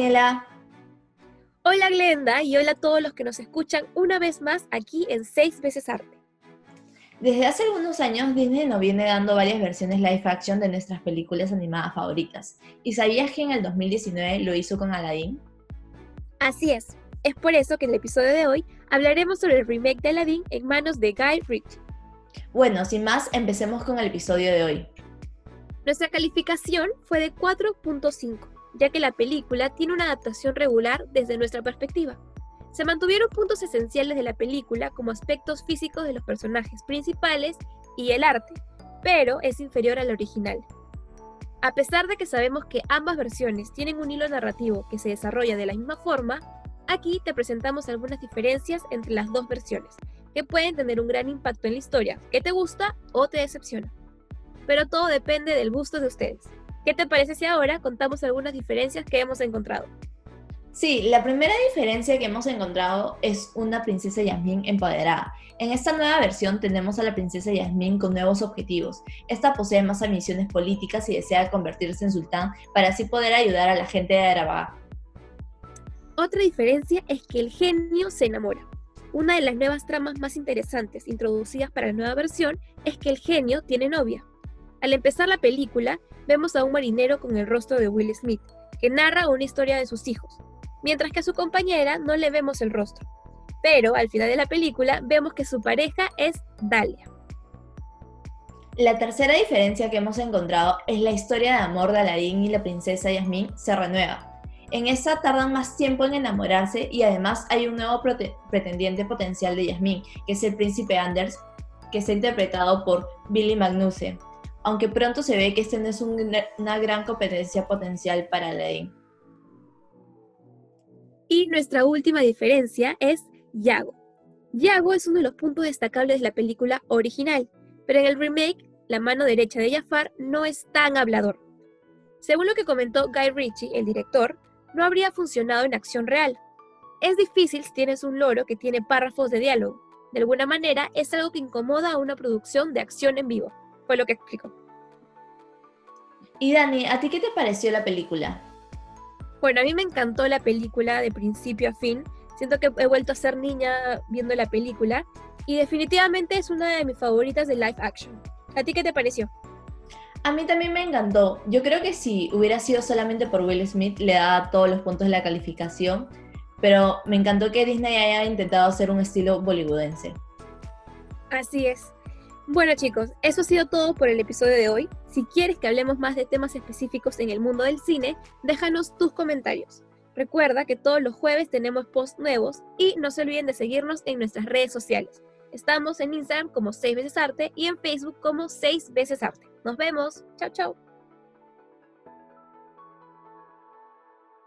Daniela. Hola Glenda y hola a todos los que nos escuchan una vez más aquí en Seis veces Arte. Desde hace algunos años Disney nos viene dando varias versiones live action de nuestras películas animadas favoritas. ¿Y sabías que en el 2019 lo hizo con Aladdin? Así es. Es por eso que en el episodio de hoy hablaremos sobre el remake de Aladdin en manos de Guy Ritchie. Bueno, sin más, empecemos con el episodio de hoy. Nuestra calificación fue de 4.5, ya que la película tiene una adaptación regular desde nuestra perspectiva. Se mantuvieron puntos esenciales de la película como aspectos físicos de los personajes principales y el arte, pero es inferior al original. A pesar de que sabemos que ambas versiones tienen un hilo narrativo que se desarrolla de la misma forma, aquí te presentamos algunas diferencias entre las dos versiones, que pueden tener un gran impacto en la historia, que te gusta o te decepciona. Pero todo depende del gusto de ustedes. ¿Qué te parece si ahora contamos algunas diferencias que hemos encontrado? Sí, la primera diferencia que hemos encontrado es una princesa Yasmín empoderada. En esta nueva versión tenemos a la princesa Yasmín con nuevos objetivos. Esta posee más ambiciones políticas y desea convertirse en sultán para así poder ayudar a la gente de Arabá. Otra diferencia es que el genio se enamora. Una de las nuevas tramas más interesantes introducidas para la nueva versión es que el genio tiene novia. Al empezar la película, vemos a un marinero con el rostro de Will Smith, que narra una historia de sus hijos, mientras que a su compañera no le vemos el rostro. Pero al final de la película vemos que su pareja es Dalia. La tercera diferencia que hemos encontrado es la historia de amor de Aladdin y la princesa Yasmín se renueva. En esta tardan más tiempo en enamorarse y además hay un nuevo pretendiente potencial de Yasmín, que es el príncipe Anders, que está interpretado por Billy Magnussen, aunque pronto se ve que este no es una gran competencia potencial para Aladdin. Y nuestra última diferencia es Yago. Yago es uno de los puntos destacables de la película original, pero en el remake, la mano derecha de Jafar no es tan hablador. Según lo que comentó Guy Ritchie, el director, no habría funcionado en acción real. Es difícil si tienes un loro que tiene párrafos de diálogo. De alguna manera, es algo que incomoda a una producción de acción en vivo. Fue lo que explicó. Y Dani, ¿a ti qué te pareció la película? Bueno, a mí me encantó la película de principio a fin. Siento que he vuelto a ser niña viendo la película y definitivamente es una de mis favoritas de live action. ¿A ti qué te pareció? A mí también me encantó. Yo creo que si hubiera sido solamente por Will Smith le daba todos los puntos de la calificación, pero me encantó que Disney haya intentado hacer un estilo bollywoodense. Así es. Bueno chicos, eso ha sido todo por el episodio de hoy. Si quieres que hablemos más de temas específicos en el mundo del cine, déjanos tus comentarios. Recuerda que todos los jueves tenemos posts nuevos y no se olviden de seguirnos en nuestras redes sociales. Estamos en Instagram como 6 veces arte y en Facebook como 6 veces arte. Nos vemos. Chao, chao.